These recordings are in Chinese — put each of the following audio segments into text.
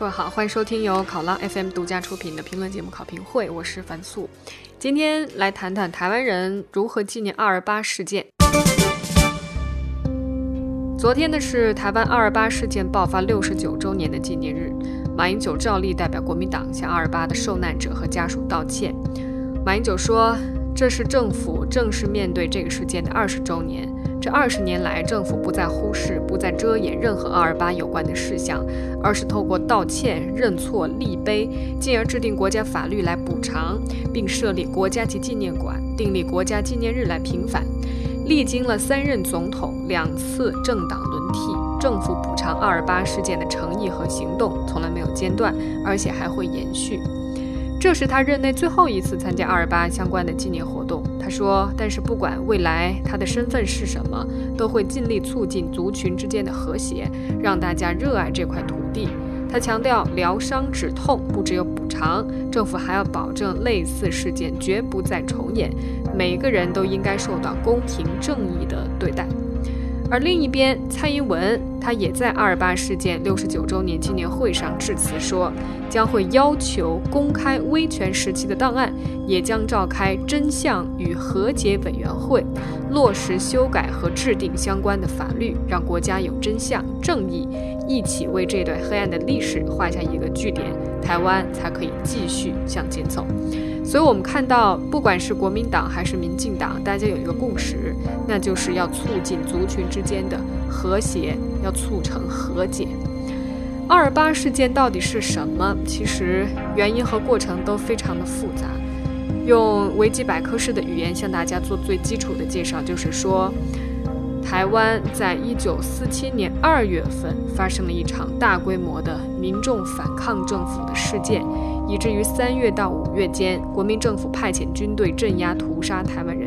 各位好，欢迎收听由考拉 FM 独家出品的评论节目《考评会》，我是樊素。今天来谈谈台湾人如何纪念二二八事件。昨天呢是台湾二二八事件爆发六十九周年的纪念日，马英九照例代表国民党向二二八的受难者和家属道歉。马英九说：“这是政府正式面对这个事件的二十周年。”这二十年来，政府不再忽视、不再遮掩任何二二八有关的事项，而是透过道歉、认错、立碑，进而制定国家法律来补偿，并设立国家级纪念馆，订立国家纪念日来平反。历经了三任总统、两次政党轮替，政府补偿二二八事件的诚意和行动从来没有间断，而且还会延续。这是他任内最后一次参加二二八相关的纪念活动。他说：“但是不管未来他的身份是什么，都会尽力促进族群之间的和谐，让大家热爱这块土地。”他强调，疗伤止痛不只有补偿，政府还要保证类似事件绝不再重演，每个人都应该受到公平正义的对待。而另一边，蔡英文他也在二八事件六十九周年纪念会上致辞说，将会要求公开威权时期的档案，也将召开真相与和解委员会，落实修改和制定相关的法律，让国家有真相、正义，一起为这段黑暗的历史画下一个句点，台湾才可以继续向前走。所以，我们看到，不管是国民党还是民进党，大家有一个共识，那就是要促进族群之间的和谐，要促成和解。二八事件到底是什么？其实原因和过程都非常的复杂。用维基百科式的语言向大家做最基础的介绍，就是说，台湾在一九四七年二月份发生了一场大规模的民众反抗政府的事件。以至于三月到五月间，国民政府派遣军队镇压、屠杀台湾、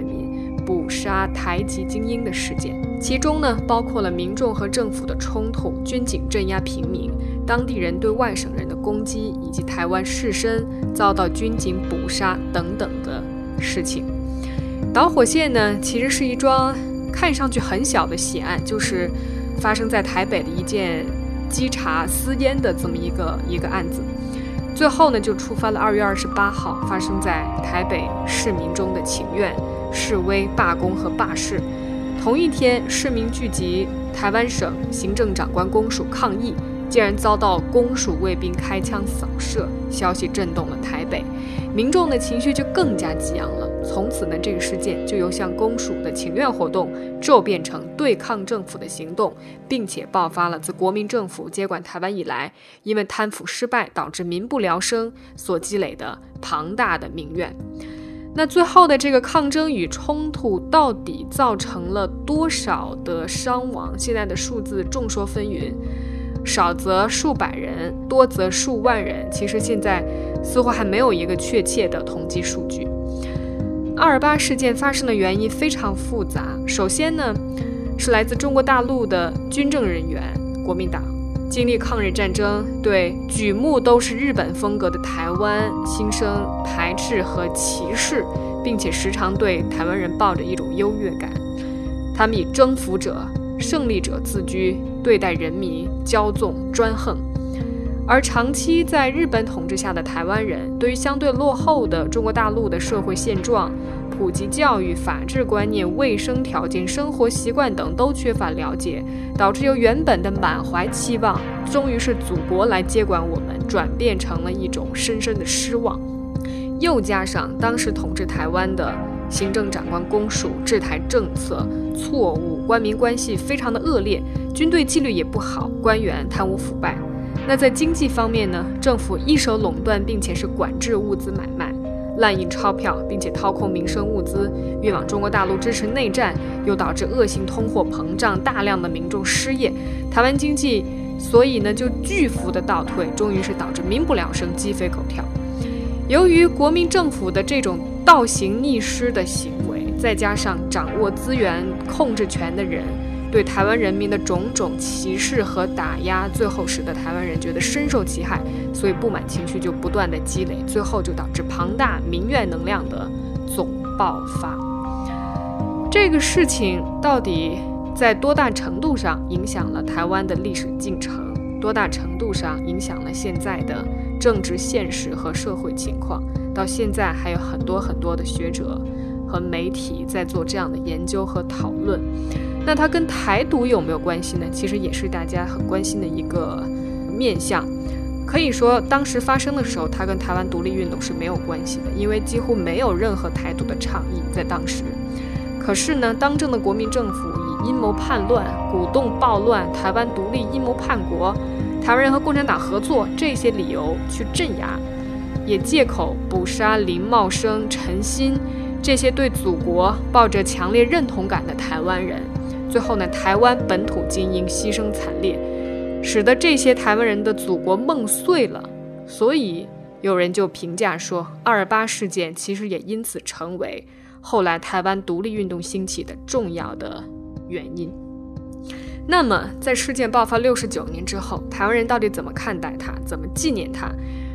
捕杀台籍精英的事件，其中呢包括了民众和政府的冲突、军警镇压平民、当地人对外省人的攻击，以及台湾士绅遭到军警捕杀等等的事情。导火线呢其实是一桩看上去很小的血案，就是发生在台北的一件稽查私烟的这么一个一个案子。最后呢，就触发了二月二十八号发生在台北市民中的请愿、示威、罢工和罢市。同一天，市民聚集台湾省行政长官公署抗议。竟然遭到公署卫兵开枪扫射，消息震动了台北，民众的情绪就更加激昂了。从此呢，这个事件就由向公署的请愿活动骤变成对抗政府的行动，并且爆发了自国民政府接管台湾以来，因为贪腐失败导致民不聊生所积累的庞大的民怨。那最后的这个抗争与冲突到底造成了多少的伤亡？现在的数字众说纷纭。少则数百人，多则数万人。其实现在似乎还没有一个确切的统计数据。二二八事件发生的原因非常复杂。首先呢，是来自中国大陆的军政人员，国民党经历抗日战争，对举目都是日本风格的台湾心生排斥和歧视，并且时常对台湾人抱着一种优越感。他们以征服者。胜利者自居，对待人民骄纵专横，而长期在日本统治下的台湾人，对于相对落后的中国大陆的社会现状、普及教育、法治观念、卫生条件、生活习惯等都缺乏了解，导致由原本的满怀期望，终于是祖国来接管我们，转变成了一种深深的失望。又加上当时统治台湾的。行政长官公署治台政策错误，官民关系非常的恶劣，军队纪律也不好，官员贪污腐败。那在经济方面呢？政府一手垄断，并且是管制物资买卖，滥印钞票，并且掏空民生物资运往中国大陆支持内战，又导致恶性通货膨胀，大量的民众失业，台湾经济所以呢就巨幅的倒退，终于是导致民不聊生，鸡飞狗跳。由于国民政府的这种倒行逆施的行为，再加上掌握资源、控制权的人对台湾人民的种种歧视和打压，最后使得台湾人觉得深受其害，所以不满情绪就不断的积累，最后就导致庞大民怨能量的总爆发。这个事情到底在多大程度上影响了台湾的历史进程？多大程度上影响了现在的政治现实和社会情况。到现在还有很多很多的学者和媒体在做这样的研究和讨论。那它跟台独有没有关系呢？其实也是大家很关心的一个面向。可以说，当时发生的时候，它跟台湾独立运动是没有关系的，因为几乎没有任何台独的倡议在当时。可是呢，当政的国民政府以阴谋叛乱、鼓动暴乱、台湾独立、阴谋叛国、台湾人和共产党合作这些理由去镇压，也借口捕杀林茂生、陈新这些对祖国抱着强烈认同感的台湾人。最后呢，台湾本土精英牺牲惨烈，使得这些台湾人的祖国梦碎了。所以有人就评价说，二二八事件其实也因此成为后来台湾独立运动兴起的重要的原因。那么，在事件爆发六十九年之后，台湾人到底怎么看待它，怎么纪念它？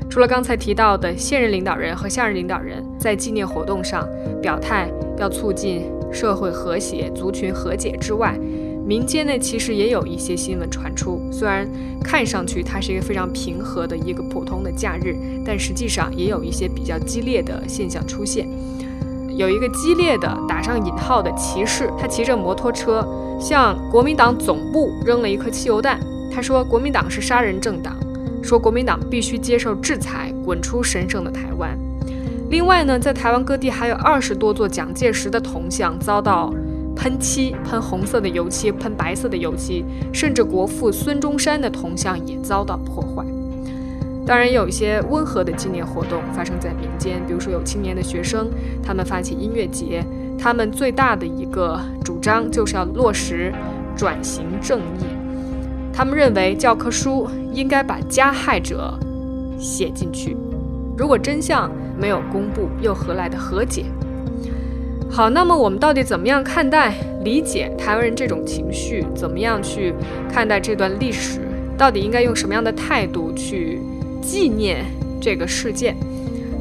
除了刚才提到的现任领导人和下任领导人在纪念活动上表态要促进。社会和谐、族群和解之外，民间呢其实也有一些新闻传出。虽然看上去它是一个非常平和的一个普通的假日，但实际上也有一些比较激烈的现象出现。有一个激烈的打上引号的骑士，他骑着摩托车向国民党总部扔了一颗汽油弹。他说：“国民党是杀人政党，说国民党必须接受制裁，滚出神圣的台湾。”另外呢，在台湾各地还有二十多座蒋介石的铜像遭到喷漆，喷红色的油漆，喷白色的油漆，甚至国父孙中山的铜像也遭到破坏。当然，有一些温和的纪念活动发生在民间，比如说有青年的学生，他们发起音乐节，他们最大的一个主张就是要落实转型正义。他们认为教科书应该把加害者写进去。如果真相没有公布，又何来的和解？好，那么我们到底怎么样看待、理解台湾人这种情绪？怎么样去看待这段历史？到底应该用什么样的态度去纪念这个事件？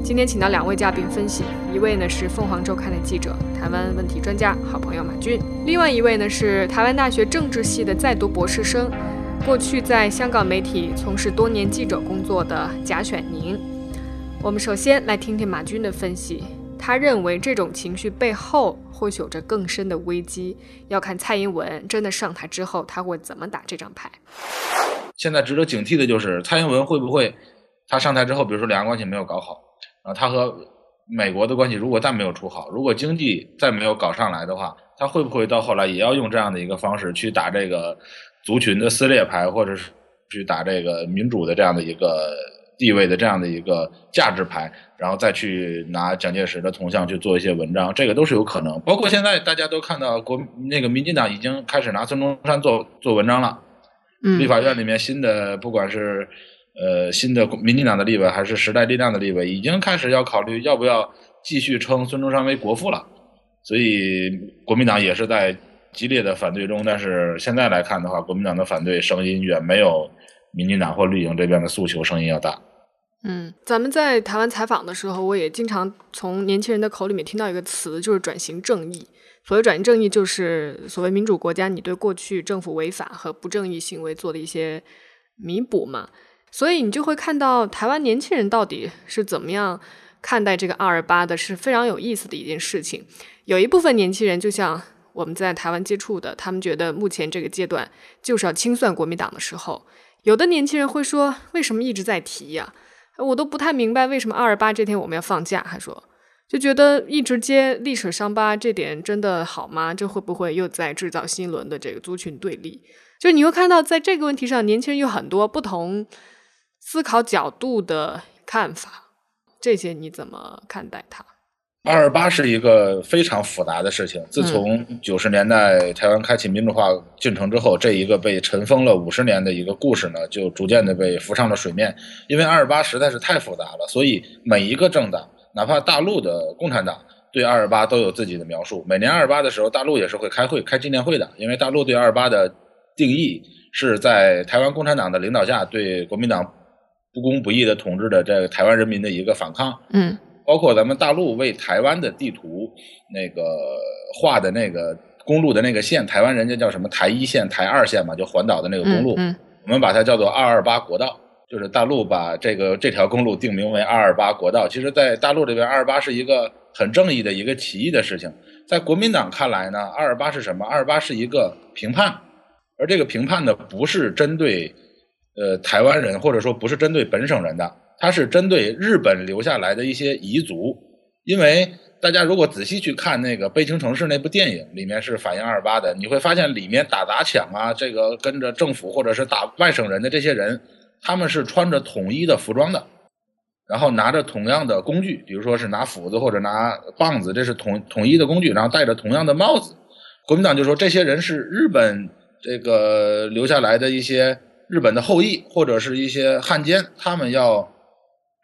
今天请到两位嘉宾分析，一位呢是凤凰周刊的记者、台湾问题专家、好朋友马军，另外一位呢是台湾大学政治系的在读博士生，过去在香港媒体从事多年记者工作的贾选宁。我们首先来听听马军的分析。他认为这种情绪背后或许有着更深的危机，要看蔡英文真的上台之后他会怎么打这张牌。现在值得警惕的就是蔡英文会不会他上台之后，比如说两岸关系没有搞好，啊，他和美国的关系如果再没有处好，如果经济再没有搞上来的话，他会不会到后来也要用这样的一个方式去打这个族群的撕裂牌，或者是去打这个民主的这样的一个？地位的这样的一个价值牌，然后再去拿蒋介石的铜像去做一些文章，这个都是有可能。包括现在大家都看到，国那个民进党已经开始拿孙中山做做文章了。嗯，立法院里面新的，不管是呃新的民进党的立委，还是时代力量的立委，已经开始要考虑要不要继续称孙中山为国父了。所以国民党也是在激烈的反对中，但是现在来看的话，国民党的反对声音远没有民进党或绿营这边的诉求声音要大。嗯，咱们在台湾采访的时候，我也经常从年轻人的口里面听到一个词，就是转型正义。所谓转型正义，就是所谓民主国家你对过去政府违法和不正义行为做的一些弥补嘛。所以你就会看到台湾年轻人到底是怎么样看待这个二二八的，是非常有意思的一件事情。有一部分年轻人，就像我们在台湾接触的，他们觉得目前这个阶段就是要清算国民党的时候。有的年轻人会说，为什么一直在提呀？我都不太明白为什么二二八这天我们要放假，他说就觉得一直揭历史伤疤，这点真的好吗？这会不会又在制造新一轮的这个族群对立？就你会看到，在这个问题上，年轻人有很多不同思考角度的看法，这些你怎么看待它？二二八是一个非常复杂的事情。自从九十年代台湾开启民主化进程之后，这一个被尘封了五十年的一个故事呢，就逐渐的被浮上了水面。因为二二八实在是太复杂了，所以每一个政党，哪怕大陆的共产党，对二二八都有自己的描述。每年二二八的时候，大陆也是会开会开纪念会的，因为大陆对二二八的定义是在台湾共产党的领导下，对国民党不公不义的统治的这个台湾人民的一个反抗。嗯。包括咱们大陆为台湾的地图那个画的那个公路的那个线，台湾人家叫什么台一线、台二线嘛，就环岛的那个公路。我们把它叫做二二八国道，就是大陆把这个这条公路定名为二二八国道。其实，在大陆这边，二二八是一个很正义的一个起义的事情。在国民党看来呢，二二八是什么？二二八是一个评判，而这个评判呢，不是针对呃台湾人，或者说不是针对本省人的，它是针对日本留下来的一些彝族，因为。大家如果仔细去看那个《悲情城市》那部电影，里面是反映二八的，你会发现里面打砸抢啊，这个跟着政府或者是打外省人的这些人，他们是穿着统一的服装的，然后拿着同样的工具，比如说是拿斧子或者拿棒子，这是统统一的工具，然后戴着同样的帽子。国民党就说这些人是日本这个留下来的一些日本的后裔或者是一些汉奸，他们要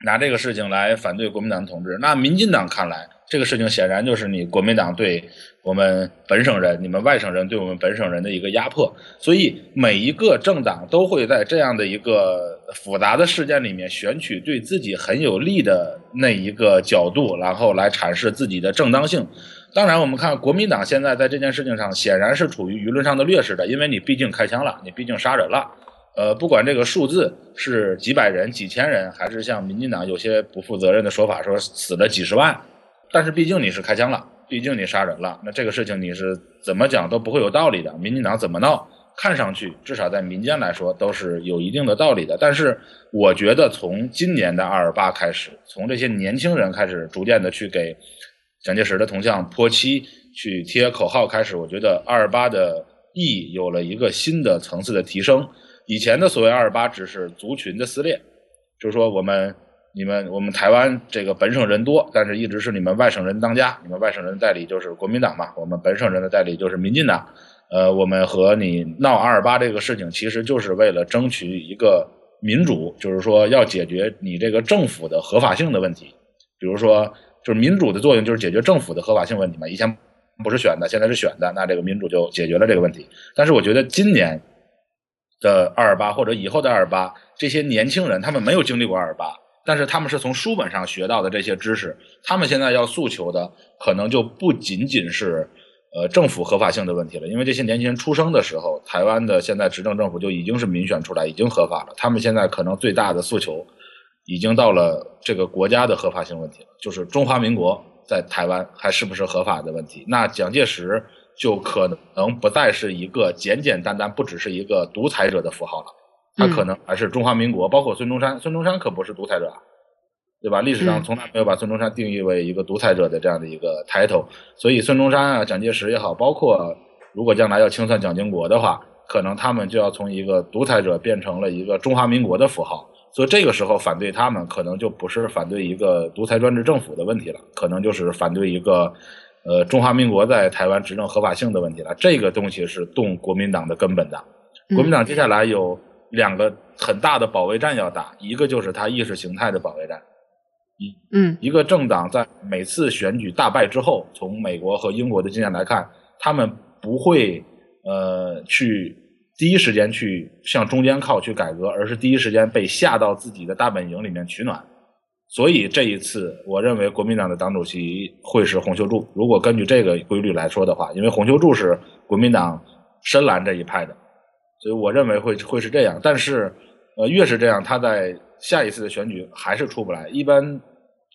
拿这个事情来反对国民党统治。那民进党看来。这个事情显然就是你国民党对我们本省人、你们外省人对我们本省人的一个压迫，所以每一个政党都会在这样的一个复杂的事件里面选取对自己很有利的那一个角度，然后来阐释自己的正当性。当然，我们看国民党现在在这件事情上显然是处于舆论上的劣势的，因为你毕竟开枪了，你毕竟杀人了。呃，不管这个数字是几百人、几千人，还是像民进党有些不负责任的说法说死了几十万。但是毕竟你是开枪了，毕竟你杀人了，那这个事情你是怎么讲都不会有道理的。民进党怎么闹，看上去至少在民间来说都是有一定的道理的。但是我觉得从今年的二二八开始，从这些年轻人开始逐渐的去给蒋介石的铜像泼漆、去贴口号开始，我觉得二二八的意义有了一个新的层次的提升。以前的所谓二八只是族群的撕裂，就是说我们。你们我们台湾这个本省人多，但是一直是你们外省人当家。你们外省人代理就是国民党嘛，我们本省人的代理就是民进党。呃，我们和你闹二二八这个事情，其实就是为了争取一个民主，就是说要解决你这个政府的合法性的问题。比如说，就是民主的作用就是解决政府的合法性问题嘛。以前不是选的，现在是选的，那这个民主就解决了这个问题。但是我觉得今年的二二八或者以后的二二八，这些年轻人他们没有经历过二二八。但是他们是从书本上学到的这些知识，他们现在要诉求的可能就不仅仅是呃政府合法性的问题了，因为这些年轻人出生的时候，台湾的现在执政政府就已经是民选出来，已经合法了。他们现在可能最大的诉求，已经到了这个国家的合法性问题了，就是中华民国在台湾还是不是合法的问题。那蒋介石就可能不再是一个简简单单不只是一个独裁者的符号了。他可能还是中华民国，包括孙中山，孙中山可不是独裁者，对吧？历史上从来没有把孙中山定义为一个独裁者的这样的一个抬头，所以孙中山啊、蒋介石也好，包括如果将来要清算蒋经国的话，可能他们就要从一个独裁者变成了一个中华民国的符号，所以这个时候反对他们，可能就不是反对一个独裁专制政府的问题了，可能就是反对一个呃中华民国在台湾执政合法性的问题了。这个东西是动国民党的根本的，国民党接下来有。两个很大的保卫战要打，一个就是他意识形态的保卫战，一嗯，一个政党在每次选举大败之后，从美国和英国的经验来看，他们不会呃去第一时间去向中间靠去改革，而是第一时间被下到自己的大本营里面取暖。所以这一次，我认为国民党的党主席会是洪秀柱。如果根据这个规律来说的话，因为洪秀柱是国民党深蓝这一派的。所以我认为会会是这样，但是，呃，越是这样，他在下一次的选举还是出不来。一般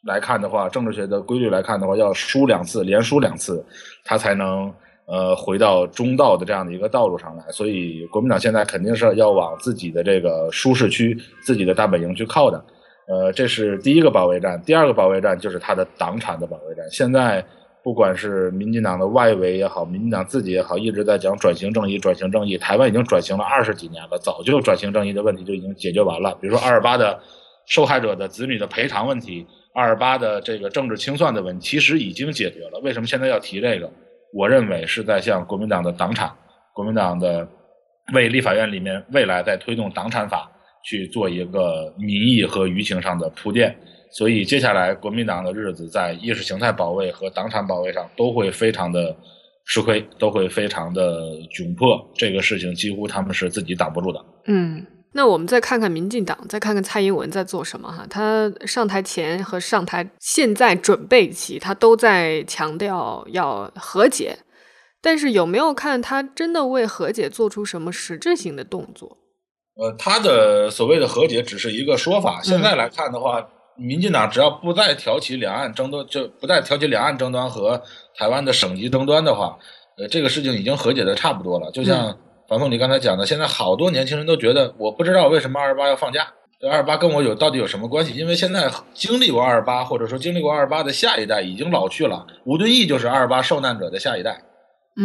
来看的话，政治学的规律来看的话，要输两次，连输两次，他才能呃回到中道的这样的一个道路上来。所以，国民党现在肯定是要往自己的这个舒适区、自己的大本营去靠的。呃，这是第一个保卫战。第二个保卫战就是他的党产的保卫战。现在。不管是民进党的外围也好，民进党自己也好，一直在讲转型正义，转型正义。台湾已经转型了二十几年了，早就转型正义的问题就已经解决完了。比如说二二八的受害者的子女的赔偿问题，二二八的这个政治清算的问题，其实已经解决了。为什么现在要提这个？我认为是在向国民党的党产、国民党的为立法院里面未来在推动党产法去做一个民意和舆情上的铺垫。所以接下来国民党的日子在意识形态保卫和党产保卫上都会非常的吃亏，都会非常的窘迫。这个事情几乎他们是自己挡不住的。嗯，那我们再看看民进党，再看看蔡英文在做什么哈。他上台前和上台现在准备期，他都在强调要和解，但是有没有看他真的为和解做出什么实质性的动作？呃，他的所谓的和解只是一个说法。现在来看的话，民进党只要不再挑起两岸争端，就不再挑起两岸争端和台湾的省级争端的话，呃，这个事情已经和解的差不多了。就像樊凤你刚才讲的，现在好多年轻人都觉得，我不知道为什么二十八要放假。这二十八跟我有到底有什么关系？因为现在经历过二十八，或者说经历过二十八的下一代已经老去了。吴敦义就是二十八受难者的下一代，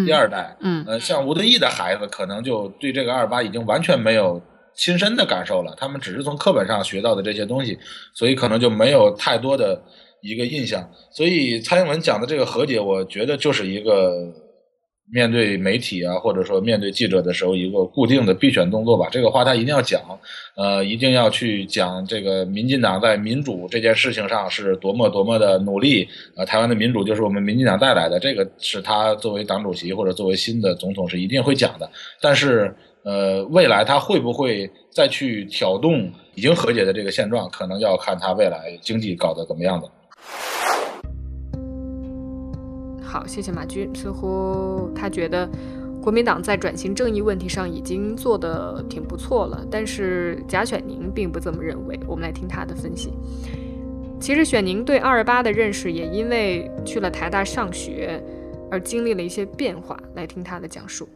第二代。嗯，呃，像吴敦义的孩子，可能就对这个二十八已经完全没有亲身的感受了。他们只是从课本上学到的这些东西，所以可能就没有太多的一个印象。所以蔡英文讲的这个和解，我觉得就是一个。面对媒体啊，或者说面对记者的时候，一个固定的必选动作吧。这个话他一定要讲，呃，一定要去讲这个民进党在民主这件事情上是多么多么的努力。呃，台湾的民主就是我们民进党带来的，这个是他作为党主席或者作为新的总统是一定会讲的。但是，呃，未来他会不会再去挑动已经和解的这个现状，可能要看他未来经济搞得怎么样的。好，谢谢马军。似乎他觉得国民党在转型正义问题上已经做得挺不错了，但是贾选宁并不这么认为。我们来听他的分析。其实选宁对二二八的认识也因为去了台大上学而经历了一些变化。来听他的讲述。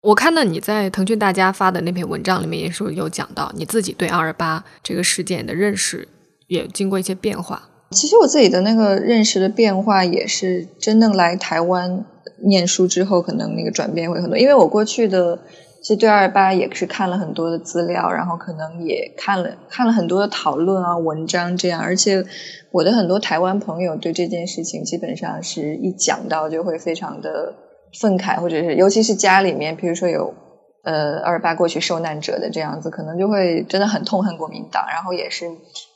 我看到你在腾讯大家发的那篇文章里面也是有讲到你自己对二二八这个事件的认识也经过一些变化。其实我自己的那个认识的变化，也是真正来台湾念书之后，可能那个转变会很多。因为我过去的其实对二八也是看了很多的资料，然后可能也看了看了很多的讨论啊、文章这样。而且我的很多台湾朋友对这件事情，基本上是一讲到就会非常的愤慨，或者是尤其是家里面，比如说有。呃，二八过去受难者的这样子，可能就会真的很痛恨国民党，然后也是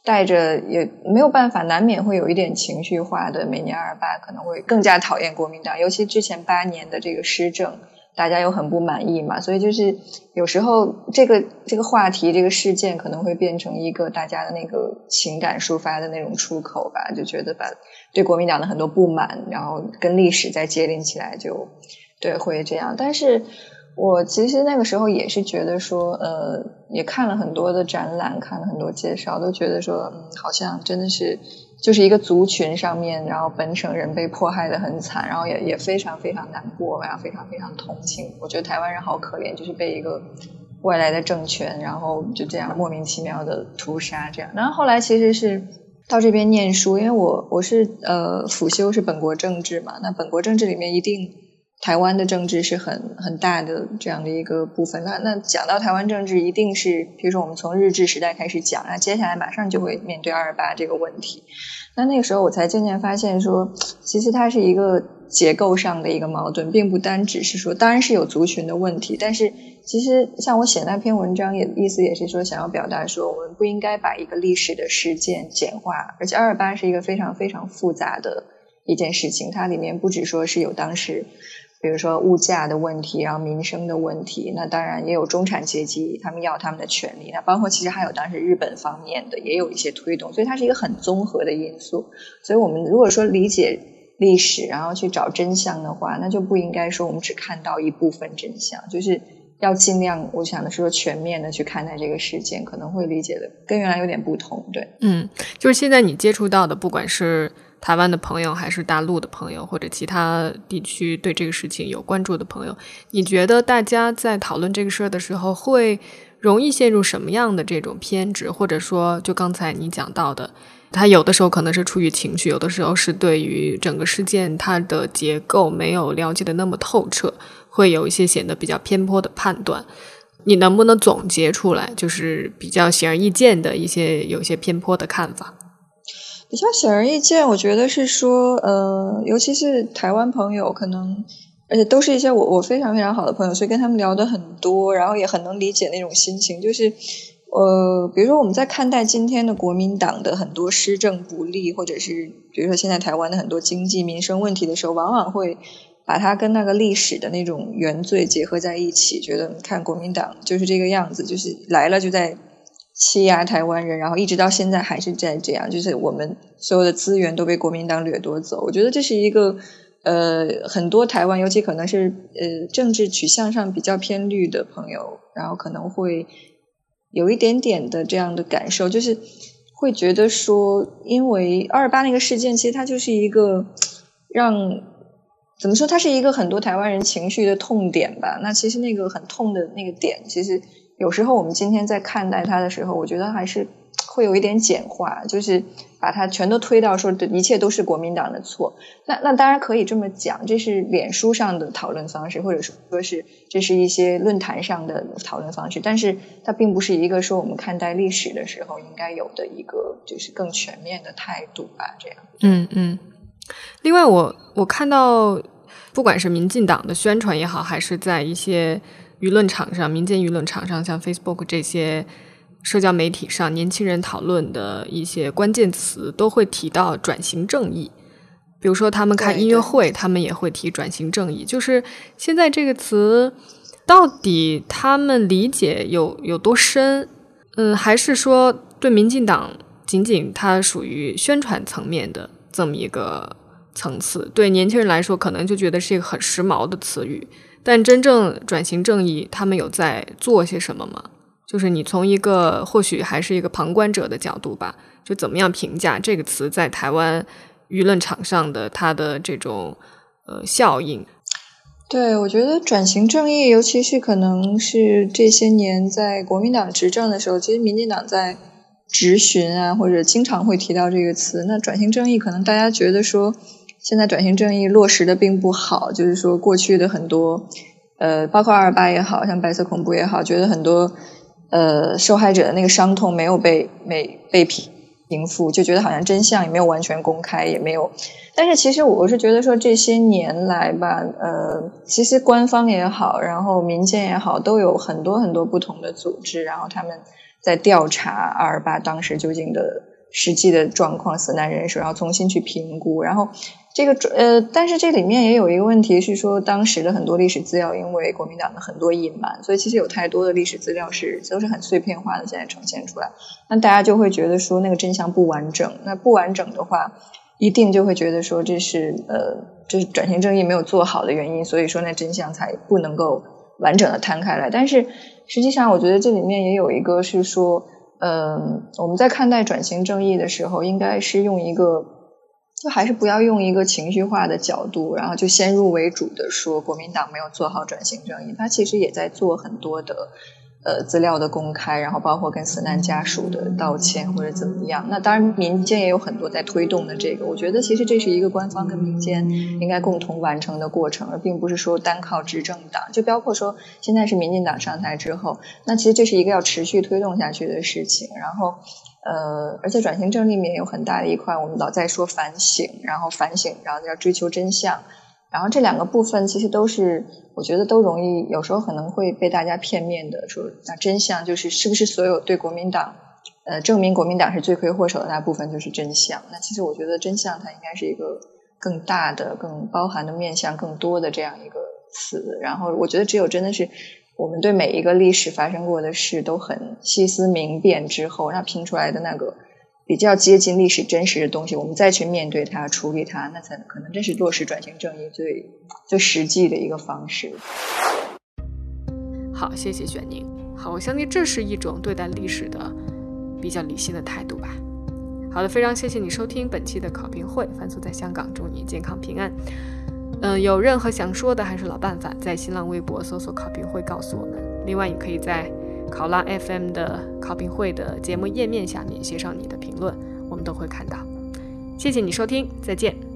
带着也没有办法，难免会有一点情绪化的。每年二八可能会更加讨厌国民党，尤其之前八年的这个施政，大家又很不满意嘛，所以就是有时候这个这个话题、这个事件可能会变成一个大家的那个情感抒发的那种出口吧，就觉得把对国民党的很多不满，然后跟历史再接连起来，就对会这样，但是。我其实那个时候也是觉得说，呃，也看了很多的展览，看了很多介绍，都觉得说，嗯，好像真的是就是一个族群上面，然后本省人被迫害的很惨，然后也也非常非常难过，然后非常非常同情。我觉得台湾人好可怜，就是被一个外来的政权，然后就这样莫名其妙的屠杀这样。然后后来其实是到这边念书，因为我我是呃辅修是本国政治嘛，那本国政治里面一定。台湾的政治是很很大的这样的一个部分。那那讲到台湾政治，一定是比如说我们从日治时代开始讲，那接下来马上就会面对二二八这个问题。那那个时候我才渐渐发现说，其实它是一个结构上的一个矛盾，并不单只是说，当然是有族群的问题，但是其实像我写那篇文章也意思也是说，想要表达说，我们不应该把一个历史的事件简化，而且二二八是一个非常非常复杂的一件事情，它里面不只说是有当时。比如说物价的问题，然后民生的问题，那当然也有中产阶级，他们要他们的权利。那包括其实还有当时日本方面的也有一些推动，所以它是一个很综合的因素。所以我们如果说理解历史，然后去找真相的话，那就不应该说我们只看到一部分真相，就是要尽量，我想的是说全面的去看待这个事件，可能会理解的跟原来有点不同。对，嗯，就是现在你接触到的，不管是。台湾的朋友，还是大陆的朋友，或者其他地区对这个事情有关注的朋友，你觉得大家在讨论这个事儿的时候，会容易陷入什么样的这种偏执？或者说，就刚才你讲到的，他有的时候可能是出于情绪，有的时候是对于整个事件它的结构没有了解的那么透彻，会有一些显得比较偏颇的判断。你能不能总结出来，就是比较显而易见的一些有些偏颇的看法？比较显而易见，我觉得是说，呃，尤其是台湾朋友，可能而且都是一些我我非常非常好的朋友，所以跟他们聊的很多，然后也很能理解那种心情。就是，呃，比如说我们在看待今天的国民党的很多施政不利，或者是比如说现在台湾的很多经济民生问题的时候，往往会把它跟那个历史的那种原罪结合在一起，觉得看国民党就是这个样子，就是来了就在。欺压台湾人，然后一直到现在还是在这样，就是我们所有的资源都被国民党掠夺走。我觉得这是一个呃，很多台湾，尤其可能是呃政治取向上比较偏绿的朋友，然后可能会有一点点的这样的感受，就是会觉得说，因为二二八那个事件，其实它就是一个让怎么说，它是一个很多台湾人情绪的痛点吧。那其实那个很痛的那个点，其实有时候我们今天在看待它的时候，我觉得还是。会有一点简化，就是把它全都推到说的一切都是国民党的错。那那当然可以这么讲，这是脸书上的讨论方式，或者说说是这是一些论坛上的讨论方式。但是它并不是一个说我们看待历史的时候应该有的一个就是更全面的态度吧。这样。嗯嗯。另外，我我看到，不管是民进党的宣传也好，还是在一些舆论场上、民间舆论场上，像 Facebook 这些。社交媒体上，年轻人讨论的一些关键词都会提到转型正义。比如说，他们看音乐会，他们也会提转型正义。就是现在这个词，到底他们理解有有多深？嗯，还是说对民进党仅仅它属于宣传层面的这么一个层次？对年轻人来说，可能就觉得是一个很时髦的词语。但真正转型正义，他们有在做些什么吗？就是你从一个或许还是一个旁观者的角度吧，就怎么样评价这个词在台湾舆论场上的它的这种呃效应？对，我觉得转型正义，尤其是可能是这些年在国民党执政的时候，其实民进党在质询啊，或者经常会提到这个词。那转型正义，可能大家觉得说现在转型正义落实的并不好，就是说过去的很多呃，包括二二八也好像白色恐怖也好，觉得很多。呃，受害者的那个伤痛没有被没被平平复，就觉得好像真相也没有完全公开，也没有。但是其实我是觉得说这些年来吧，呃，其实官方也好，然后民间也好，都有很多很多不同的组织，然后他们在调查二二八当时究竟的实际的状况、死难人数，然后重新去评估，然后。这个呃，但是这里面也有一个问题是说，当时的很多历史资料因为国民党的很多隐瞒，所以其实有太多的历史资料是都是很碎片化的，现在呈现出来，那大家就会觉得说那个真相不完整。那不完整的话，一定就会觉得说这是呃，这是转型正义没有做好的原因，所以说那真相才不能够完整的摊开来。但是实际上，我觉得这里面也有一个是说，嗯，我们在看待转型正义的时候，应该是用一个。就还是不要用一个情绪化的角度，然后就先入为主的说国民党没有做好转型正义，他其实也在做很多的呃资料的公开，然后包括跟死难家属的道歉或者怎么样。那当然民间也有很多在推动的这个，我觉得其实这是一个官方跟民间应该共同完成的过程，而并不是说单靠执政党。就包括说现在是民进党上台之后，那其实这是一个要持续推动下去的事情，然后。呃，而且转型正里面有很大的一块，我们老在说反省，然后反省，然后要追求真相，然后这两个部分其实都是，我觉得都容易，有时候可能会被大家片面的说，那真相就是是不是所有对国民党，呃，证明国民党是罪魁祸首的那部分就是真相？那其实我觉得真相它应该是一个更大的、更包含的面向更多的这样一个词，然后我觉得只有真的是。我们对每一个历史发生过的事都很细思明辨之后，那拼出来的那个比较接近历史真实的东西，我们再去面对它、处理它，那才可能真是落实转型正义最最实际的一个方式。好，谢谢选宁。好，我相信这是一种对待历史的比较理性的态度吧。好的，非常谢谢你收听本期的考评会，凡俗在香港，祝你健康平安。嗯，有任何想说的，还是老办法，在新浪微博搜索“考评会”告诉我们。另外，你可以在考拉 FM 的考评会的节目页面下面写上你的评论，我们都会看到。谢谢你收听，再见。